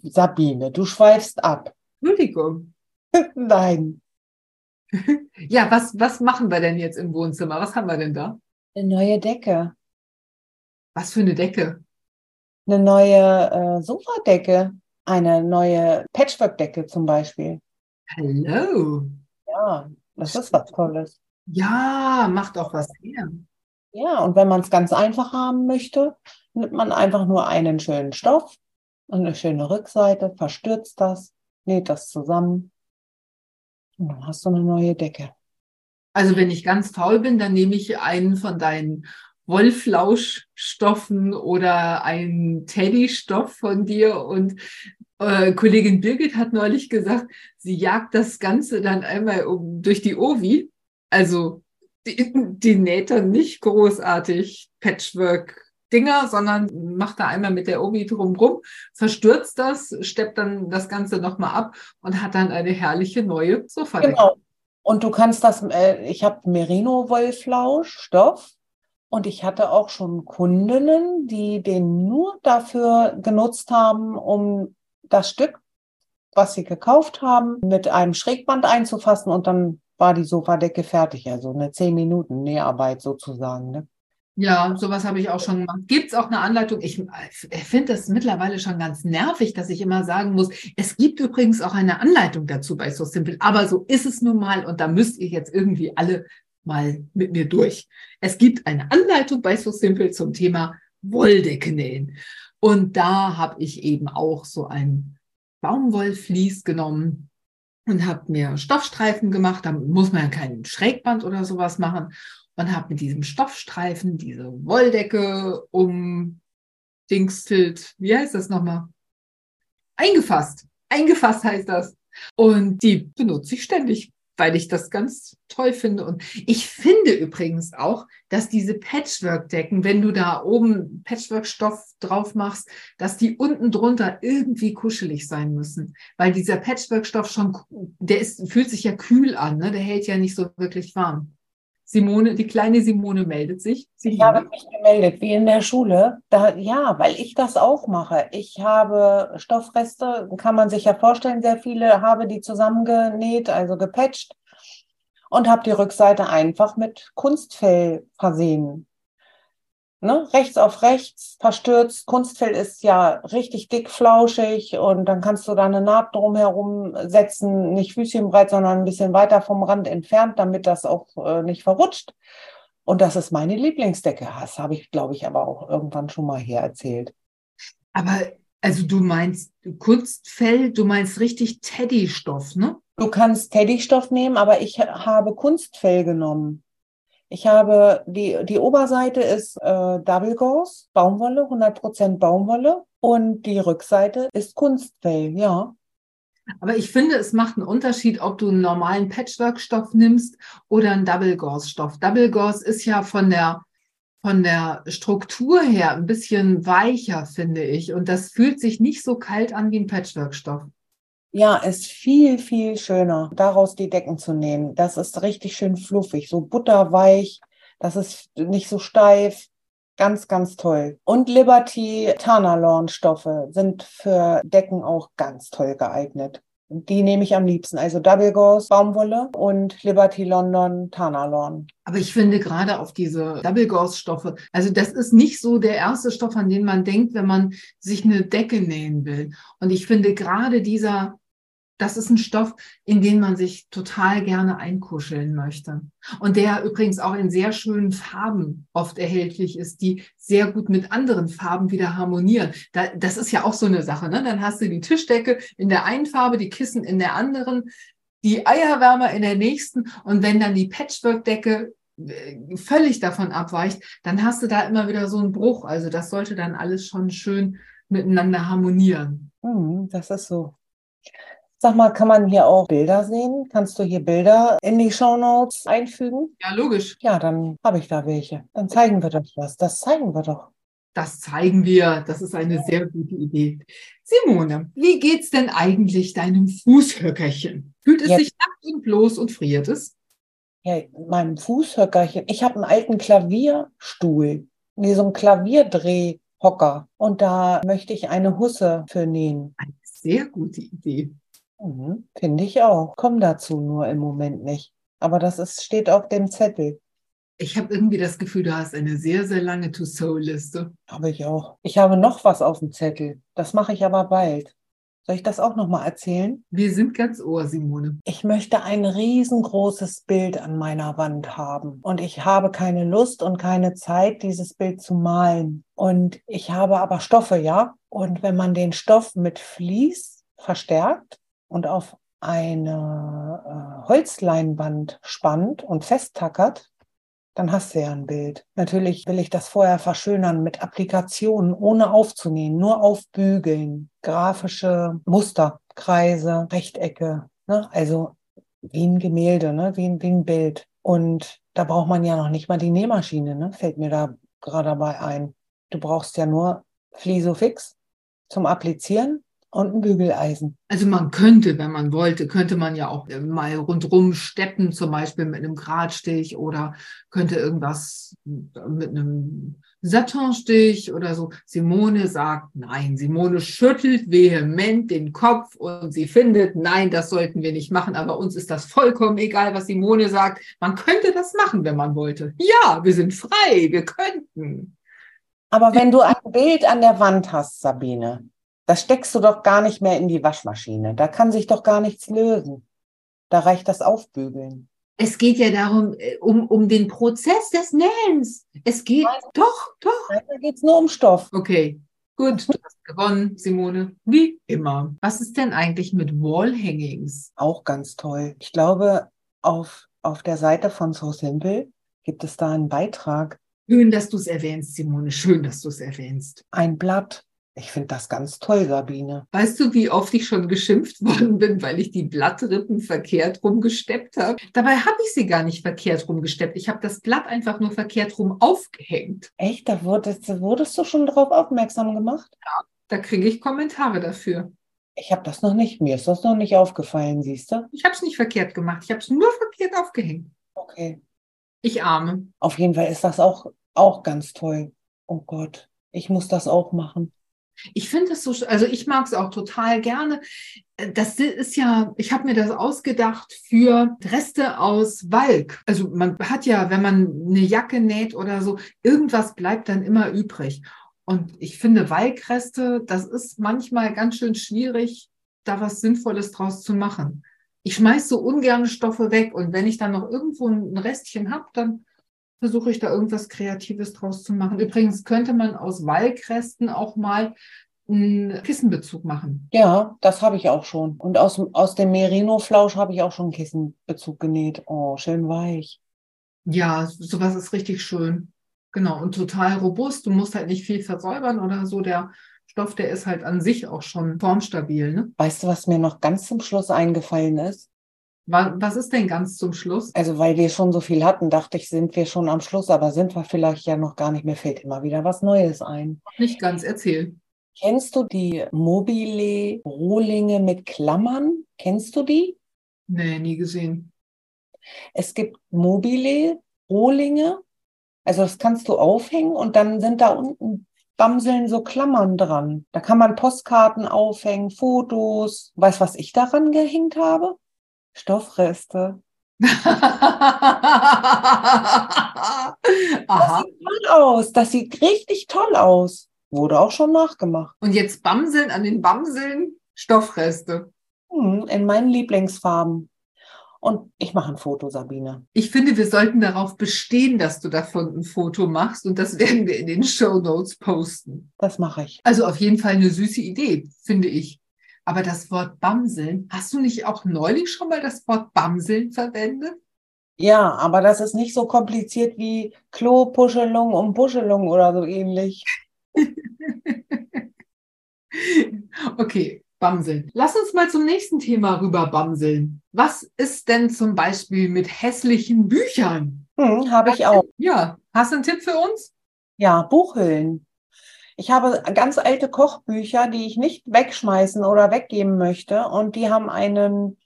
Sabine, du schweifst ab. Entschuldigung. Nein. ja, was, was machen wir denn jetzt im Wohnzimmer? Was haben wir denn da? Eine neue Decke. Was für eine Decke? Eine neue äh, Sofadecke. Eine neue Patchwork-Decke zum Beispiel. Hallo. Ja, das ist was Tolles. Ja, macht auch was her. Ja, und wenn man es ganz einfach haben möchte, nimmt man einfach nur einen schönen Stoff und eine schöne Rückseite, verstürzt das, näht das zusammen und dann hast du eine neue Decke. Also wenn ich ganz faul bin, dann nehme ich einen von deinen Wollflauschstoffen oder einen Teddystoff von dir und äh, Kollegin Birgit hat neulich gesagt, sie jagt das Ganze dann einmal um, durch die Ovi. Also die, die näht dann nicht großartig Patchwork Dinger, sondern macht da einmal mit der Obi drumrum, verstürzt das, steppt dann das Ganze nochmal ab und hat dann eine herrliche neue Sofa. Genau. Und du kannst das, äh, ich habe Merino-Wollflausch-Stoff und ich hatte auch schon Kundinnen, die den nur dafür genutzt haben, um das Stück, was sie gekauft haben, mit einem Schrägband einzufassen und dann war die Sofadecke fertig. Also eine 10 Minuten Näharbeit sozusagen. Ne? Ja, sowas habe ich auch schon gemacht. Gibt es auch eine Anleitung? Ich finde das mittlerweile schon ganz nervig, dass ich immer sagen muss, es gibt übrigens auch eine Anleitung dazu bei So Simple, aber so ist es nun mal und da müsst ihr jetzt irgendwie alle mal mit mir durch. Es gibt eine Anleitung bei So Simple zum Thema Wolldecke nähen. Und da habe ich eben auch so ein Baumwollvlies genommen und habe mir Stoffstreifen gemacht. Da muss man ja keinen Schrägband oder sowas machen und habe mit diesem Stoffstreifen diese Wolldecke umdingstelt. Wie heißt das nochmal? Eingefasst. Eingefasst heißt das. Und die benutze ich ständig, weil ich das ganz toll finde. Und ich finde übrigens auch, dass diese Patchwork-Decken, wenn du da oben Patchwork-Stoff drauf machst, dass die unten drunter irgendwie kuschelig sein müssen. Weil dieser Patchwork-Stoff schon, der ist, fühlt sich ja kühl an, ne? der hält ja nicht so wirklich warm. Simone, die kleine Simone meldet sich. Simone. Ich habe mich gemeldet, wie in der Schule. Da, ja, weil ich das auch mache. Ich habe Stoffreste, kann man sich ja vorstellen, sehr viele habe die zusammengenäht, also gepatcht und habe die Rückseite einfach mit Kunstfell versehen ne, rechts auf rechts verstürzt. Kunstfell ist ja richtig dick, flauschig und dann kannst du da eine Naht drumherum setzen, nicht füßchenbreit, sondern ein bisschen weiter vom Rand entfernt, damit das auch äh, nicht verrutscht. Und das ist meine Lieblingsdecke. Das habe ich, glaube ich, aber auch irgendwann schon mal hier erzählt. Aber also du meinst Kunstfell, du meinst richtig Teddystoff, ne? Du kannst Teddystoff nehmen, aber ich habe Kunstfell genommen. Ich habe die, die Oberseite ist äh, Double Gauze, Baumwolle, 100% Baumwolle und die Rückseite ist Kunstfell, ja. Aber ich finde, es macht einen Unterschied, ob du einen normalen Patchwork-Stoff nimmst oder einen Double Gauze-Stoff. Double Gauze ist ja von der, von der Struktur her ein bisschen weicher, finde ich. Und das fühlt sich nicht so kalt an wie ein Patchwork-Stoff. Ja, ist viel, viel schöner, daraus die Decken zu nähen. Das ist richtig schön fluffig, so butterweich. Das ist nicht so steif. Ganz, ganz toll. Und Liberty Tanalorn Stoffe sind für Decken auch ganz toll geeignet. Die nehme ich am liebsten. Also Double Gauze Baumwolle und Liberty London Tanalorn. Aber ich finde gerade auf diese Double Gauze Stoffe, also das ist nicht so der erste Stoff, an den man denkt, wenn man sich eine Decke nähen will. Und ich finde gerade dieser das ist ein Stoff, in den man sich total gerne einkuscheln möchte. Und der übrigens auch in sehr schönen Farben oft erhältlich ist, die sehr gut mit anderen Farben wieder harmonieren. das ist ja auch so eine Sache. Ne? Dann hast du die Tischdecke in der einen Farbe, die Kissen in der anderen, die Eierwärmer in der nächsten. Und wenn dann die Patchwork-Decke äh, völlig davon abweicht, dann hast du da immer wieder so einen Bruch. Also das sollte dann alles schon schön miteinander harmonieren. Hm, das ist so. Sag mal, kann man hier auch Bilder sehen? Kannst du hier Bilder in die Show Notes einfügen? Ja, logisch. Ja, dann habe ich da welche. Dann zeigen wir doch was. Das zeigen wir doch. Das zeigen wir. Das ist eine sehr gute Idee. Simone, wie geht's denn eigentlich deinem Fußhöckerchen? Fühlt es Jetzt. sich nackt und bloß und friert es? Ja, meinem Fußhöckerchen. Ich habe einen alten Klavierstuhl. Nee, so einen Klavierdrehhocker. Und da möchte ich eine Husse für nähen. Eine sehr gute Idee. Mhm, Finde ich auch. Komm dazu nur im Moment nicht. Aber das ist, steht auf dem Zettel. Ich habe irgendwie das Gefühl, du hast eine sehr, sehr lange To-So-Liste. Habe ich auch. Ich habe noch was auf dem Zettel. Das mache ich aber bald. Soll ich das auch nochmal erzählen? Wir sind ganz ohr, Simone. Ich möchte ein riesengroßes Bild an meiner Wand haben. Und ich habe keine Lust und keine Zeit, dieses Bild zu malen. Und ich habe aber Stoffe, ja. Und wenn man den Stoff mit Vlies verstärkt, und auf eine äh, Holzleinwand spannt und festtackert, dann hast du ja ein Bild. Natürlich will ich das vorher verschönern mit Applikationen, ohne aufzunähen, nur aufbügeln. Grafische Muster, Kreise, Rechtecke, ne? also wie ein Gemälde, ne? wie, wie ein Bild. Und da braucht man ja noch nicht mal die Nähmaschine, ne? fällt mir da gerade dabei ein. Du brauchst ja nur Fliesofix zum Applizieren Und ein Bügeleisen. Also man könnte, wenn man wollte, könnte man ja auch mal rundrum steppen, zum Beispiel mit einem Gradstich oder könnte irgendwas mit einem Satinstich oder so. Simone sagt nein. Simone schüttelt vehement den Kopf und sie findet, nein, das sollten wir nicht machen. Aber uns ist das vollkommen egal, was Simone sagt. Man könnte das machen, wenn man wollte. Ja, wir sind frei, wir könnten. Aber wenn du ein Bild an der Wand hast, Sabine, das steckst du doch gar nicht mehr in die Waschmaschine. Da kann sich doch gar nichts lösen. Da reicht das Aufbügeln. Es geht ja darum, äh, um, um den Prozess des Nähens. Es geht Nein. doch, doch. Nein, da geht es nur um Stoff. Okay, gut, du hast gewonnen, Simone. Wie immer. Was ist denn eigentlich mit Wallhangings? Auch ganz toll. Ich glaube, auf, auf der Seite von So Simple gibt es da einen Beitrag. Schön, dass du es erwähnst, Simone. Schön, dass du es erwähnst. Ein Blatt ich finde das ganz toll, Sabine. Weißt du, wie oft ich schon geschimpft worden bin, weil ich die Blattrippen verkehrt rumgesteppt habe? Dabei habe ich sie gar nicht verkehrt rumgesteppt. Ich habe das Blatt einfach nur verkehrt rum aufgehängt. Echt? Da wurdest, wurdest du schon darauf aufmerksam gemacht? Ja, da kriege ich Kommentare dafür. Ich habe das noch nicht, mir ist das noch nicht aufgefallen, siehst du? Ich habe es nicht verkehrt gemacht. Ich habe es nur verkehrt aufgehängt. Okay. Ich arme. Auf jeden Fall ist das auch, auch ganz toll. Oh Gott, ich muss das auch machen. Ich finde es so, also ich mag es auch total gerne. Äh, das ist ja, ich habe mir das ausgedacht für Reste aus Walk. Also man hat ja, wenn man eine Jacke näht oder so, irgendwas bleibt dann immer übrig. Und ich finde Walkreste, das ist manchmal ganz schön schwierig, da was Sinnvolles draus zu machen. Ich schmeiß so ungern Stoffe weg und wenn ich dann noch irgendwo ein Restchen habe, dann versuche ich da irgendwas Kreatives draus zu machen. Übrigens könnte man aus Walkresten auch mal einen Kissenbezug machen. Ja, das habe ich auch schon. Und aus, aus dem Merino-Flausch habe ich auch schon einen Kissenbezug genäht. Oh, schön weich. Ja, sowas ist richtig schön. Genau, und total robust. Du musst halt nicht viel versäubern oder so. Der Stoff, der ist halt an sich auch schon formstabil. Ne? Weißt du, was mir noch ganz zum Schluss eingefallen ist? Was ist denn ganz zum Schluss? Also, weil wir schon so viel hatten, dachte ich, sind wir schon am Schluss, aber sind wir vielleicht ja noch gar nicht. Mir fällt immer wieder was Neues ein. Nicht ganz, erzähl. Kennst du die Mobile Rohlinge mit Klammern? Kennst du die? Nee, nie gesehen. Es gibt Mobile Rohlinge, also das kannst du aufhängen und dann sind da unten Bamseln so Klammern dran. Da kann man Postkarten aufhängen, Fotos. Weißt was ich daran gehängt habe? Stoffreste. das sieht toll aus. Das sieht richtig toll aus. Wurde auch schon nachgemacht. Und jetzt Bamseln an den Bamseln Stoffreste. Hm, in meinen Lieblingsfarben. Und ich mache ein Foto, Sabine. Ich finde, wir sollten darauf bestehen, dass du davon ein Foto machst und das werden wir in den Show Notes posten. Das mache ich. Also auf jeden Fall eine süße Idee, finde ich. Aber das Wort Bamseln, hast du nicht auch neulich schon mal das Wort Bamseln verwendet? Ja, aber das ist nicht so kompliziert wie Klopuschelung und Puschelung oder so ähnlich. okay, Bamseln. Lass uns mal zum nächsten Thema rüber bamseln. Was ist denn zum Beispiel mit hässlichen Büchern? Hm, Habe ich auch. Ja, hast du einen Tipp für uns? Ja, Buchhüllen. Ich habe ganz alte Kochbücher, die ich nicht wegschmeißen oder weggeben möchte. Und die haben einen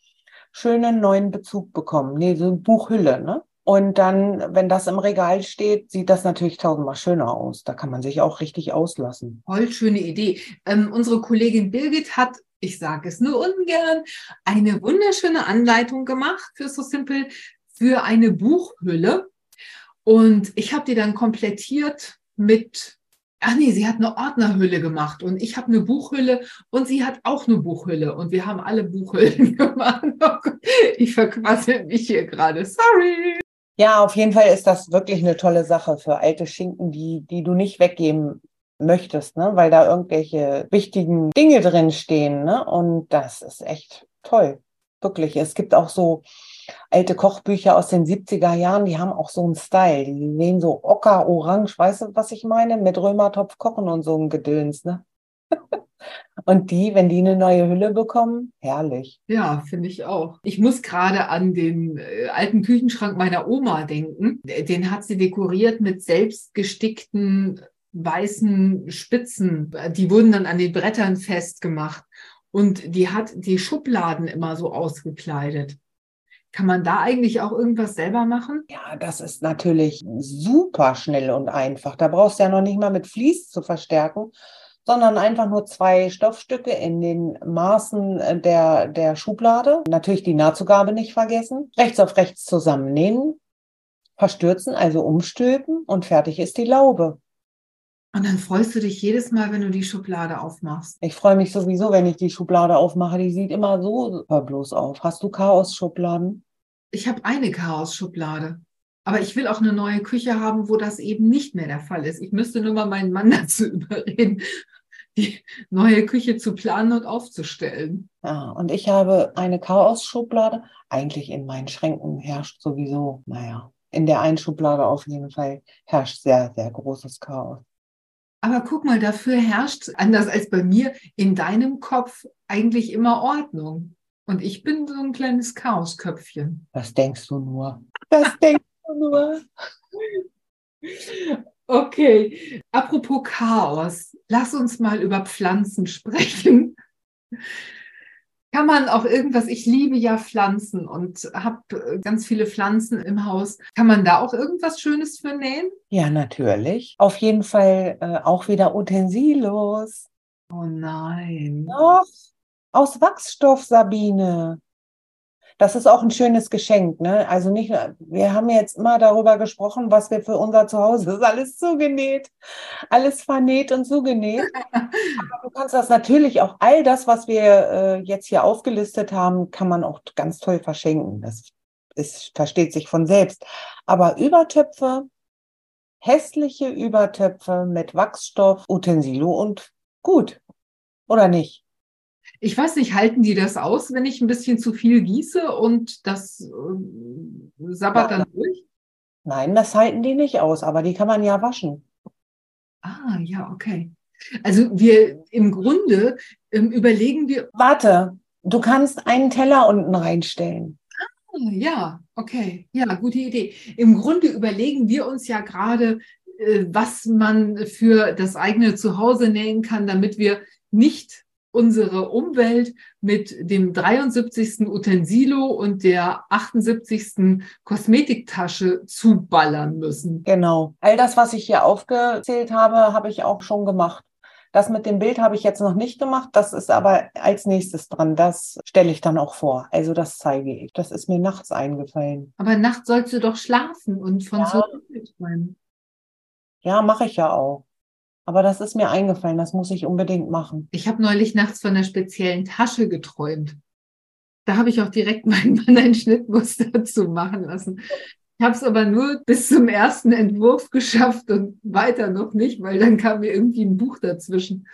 schönen neuen Bezug bekommen. Nee, so eine Buchhülle, ne? Und dann, wenn das im Regal steht, sieht das natürlich tausendmal schöner aus. Da kann man sich auch richtig auslassen. Voll schöne Idee. Ähm, unsere Kollegin Birgit hat, ich sage es nur ungern, eine wunderschöne Anleitung gemacht für So Simple für eine Buchhülle. Und ich habe die dann komplettiert mit Ach nee, sie hat eine Ordnerhülle gemacht und ich habe eine Buchhülle und sie hat auch eine Buchhülle und wir haben alle Buchhüllen gemacht. ich verquassel mich hier gerade. Sorry. Ja, auf jeden Fall ist das wirklich eine tolle Sache für alte Schinken, die, die du nicht weggeben möchtest, ne? weil da irgendwelche wichtigen Dinge drin stehen. Ne? Und das ist echt toll. Wirklich. Es gibt auch so alte Kochbücher aus den 70er Jahren, die haben auch so einen Style. Die sehen so ocker, orange, weißt du, was ich meine? Mit Römertopf kochen und so ein Gedöns, ne? Und die, wenn die eine neue Hülle bekommen, herrlich. Ja, finde ich auch. Ich muss gerade an den äh, alten Küchenschrank meiner Oma denken. Den hat sie dekoriert mit selbstgestickten weißen Spitzen. Die wurden dann an den Brettern festgemacht. und die hat die Schubladen immer so ausgekleidet. Kann man da eigentlich auch irgendwas selber machen? Ja, das ist natürlich super schnell und einfach. Da brauchst du ja noch nicht mal mit Vlies zu verstärken, sondern einfach nur zwei Stoffstücke in den Maßen äh, der, der Schublade. Natürlich die Nahtzugabe nicht vergessen. Rechts auf rechts zusammennähen, verstürzen, also umstülpen und fertig ist die Laube. Und dann freust du dich jedes Mal, wenn du die Schublade aufmachst. Ich freue mich sowieso, wenn ich die Schublade aufmache. Die sieht immer so bloß auf. Hast du Chaos-Schubladen? Ich habe eine Chaos-Schublade. Aber ich will auch eine neue Küche haben, wo das eben nicht mehr der Fall ist. Ich müsste nur mal meinen Mann dazu überreden, die neue Küche zu planen und aufzustellen. Ja, und ich habe eine Chaos-Schublade. Eigentlich in meinen Schränken herrscht sowieso, naja, in der einen Schublade auf jeden Fall herrscht sehr, sehr großes Chaos. Aber guck mal, dafür herrscht, anders als bei mir, in deinem Kopf eigentlich immer Ordnung. Und ich bin so ein kleines Chaosköpfchen. Das denkst du nur. Das denkst du nur. Okay, apropos Chaos, lass uns mal über Pflanzen sprechen. Kann man auch irgendwas, ich liebe ja Pflanzen und habe äh, ganz viele Pflanzen im Haus. Kann man da auch irgendwas Schönes für nähen? Ja, natürlich. Auf jeden Fall äh, auch wieder Utensilos. Oh nein. Doch, aus Wachsstoff, Sabine. Das ist auch ein schönes Geschenk, ne? Also nicht, wir haben jetzt immer darüber gesprochen, was wir für unser Zuhause, das ist alles zugenäht, alles vernäht und zugenäht. Aber du kannst das natürlich auch, all das, was wir äh, jetzt hier aufgelistet haben, kann man auch ganz toll verschenken. Das ist, versteht sich von selbst. Aber Übertöpfe, hässliche Übertöpfe mit Wachsstoff, Utensilo und gut. Oder nicht? Ich weiß nicht, halten die das aus, wenn ich ein bisschen zu viel gieße und das äh, sabbert dann durch? Nein, das halten die nicht aus, aber die kann man ja waschen. Ah, ja, okay. Also wir im Grunde ähm, überlegen wir. Warte, du kannst einen Teller unten reinstellen. Ah, ja, okay. Ja, gute Idee. Im Grunde überlegen wir uns ja gerade, äh, was man für das eigene Zuhause nähen kann, damit wir nicht unsere Umwelt mit dem 73. Utensilo und der 78. Kosmetiktasche zuballern müssen. Genau. All das, was ich hier aufgezählt habe, habe ich auch schon gemacht. Das mit dem Bild habe ich jetzt noch nicht gemacht. Das ist aber als nächstes dran. Das stelle ich dann auch vor. Also das zeige ich. Das ist mir nachts eingefallen. Aber nachts sollst du doch schlafen und von ja. so träumen. Ja, mache ich ja auch. Aber das ist mir eingefallen, das muss ich unbedingt machen. Ich habe neulich nachts von einer speziellen Tasche geträumt. Da habe ich auch direkt meinen Mann ein Schnittmuster zu machen lassen. Ich habe es aber nur bis zum ersten Entwurf geschafft und weiter noch nicht, weil dann kam mir irgendwie ein Buch dazwischen,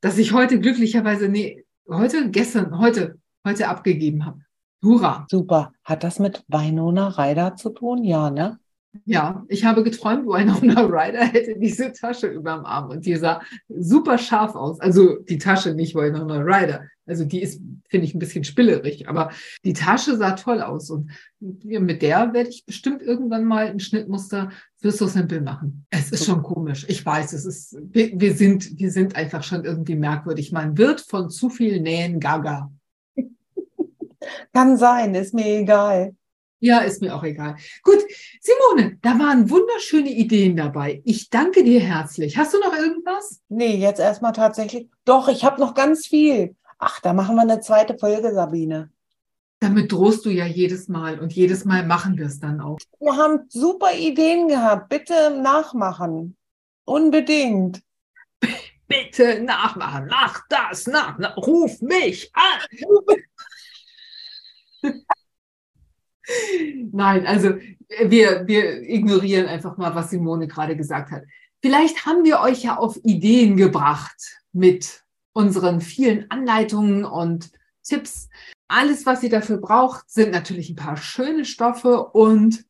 das ich heute glücklicherweise, nee, heute, gestern, heute, heute abgegeben habe. Hurra. Super. Hat das mit Winona Ryder zu tun? Ja, ne? Ja, ich habe geträumt, Winona Ryder hätte diese Tasche überm Arm und die sah super scharf aus. Also die Tasche, nicht Winona Ryder. Also die ist, finde ich, ein bisschen spillerig, aber die Tasche sah toll aus und mit der werde ich bestimmt irgendwann mal ein Schnittmuster für So Simple machen. Es ist schon komisch. Ich weiß, es ist, wir, wir sind, wir sind einfach schon irgendwie merkwürdig. Man wird von zu viel Nähen gaga. Kann sein, ist mir egal. Ja, ist mir auch egal. Gut, Simone, da waren wunderschöne Ideen dabei. Ich danke dir herzlich. Hast du noch irgendwas? Nee, jetzt erstmal tatsächlich. Doch, ich habe noch ganz viel. Ach, da machen wir eine zweite Folge, Sabine. Damit drohst du ja jedes Mal und jedes Mal machen wir es dann auch. Wir haben super Ideen gehabt. Bitte nachmachen. Unbedingt. Bitte nachmachen. Mach das nach. nach ruf mich an. Nein, also wir, wir ignorieren einfach mal, was Simone gerade gesagt hat. Vielleicht haben wir euch ja auf Ideen gebracht mit unseren vielen Anleitungen und Tipps. Alles, was ihr dafür braucht, sind natürlich ein paar schöne Stoffe und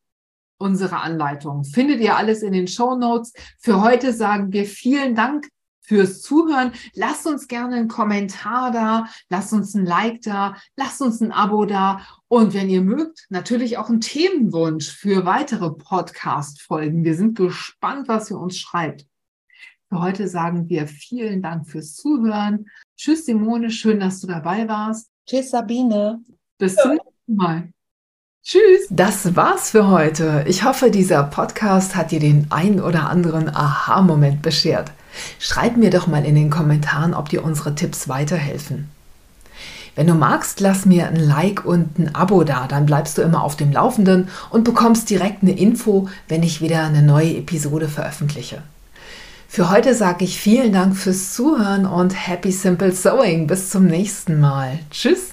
unsere Anleitungen. Findet ihr alles in den Show Notes. Für heute sagen wir vielen Dank fürs Zuhören. Lasst uns gerne einen Kommentar da, lasst uns ein Like da, lasst uns ein Abo da und wenn ihr mögt, natürlich auch einen Themenwunsch für weitere Podcast-Folgen. Wir sind gespannt, was ihr uns schreibt. Für heute sagen wir vielen Dank fürs Zuhören. Tschüss, Simone. Schön, dass du dabei warst. Tschüss, Sabine. Bis zum nächsten Mal. Tschüss. Das war's für heute. Ich hoffe, dieser Podcast hat dir den ein oder anderen Aha-Moment beschert. Schreib mir doch mal in den Kommentaren, ob dir unsere Tipps weiterhelfen. Wenn du magst, lass mir ein Like und ein Abo da, dann bleibst du immer auf dem Laufenden und bekommst direkt eine Info, wenn ich wieder eine neue Episode veröffentliche. Für heute sage ich vielen Dank fürs Zuhören und Happy Simple Sewing. Bis zum nächsten Mal. Tschüss.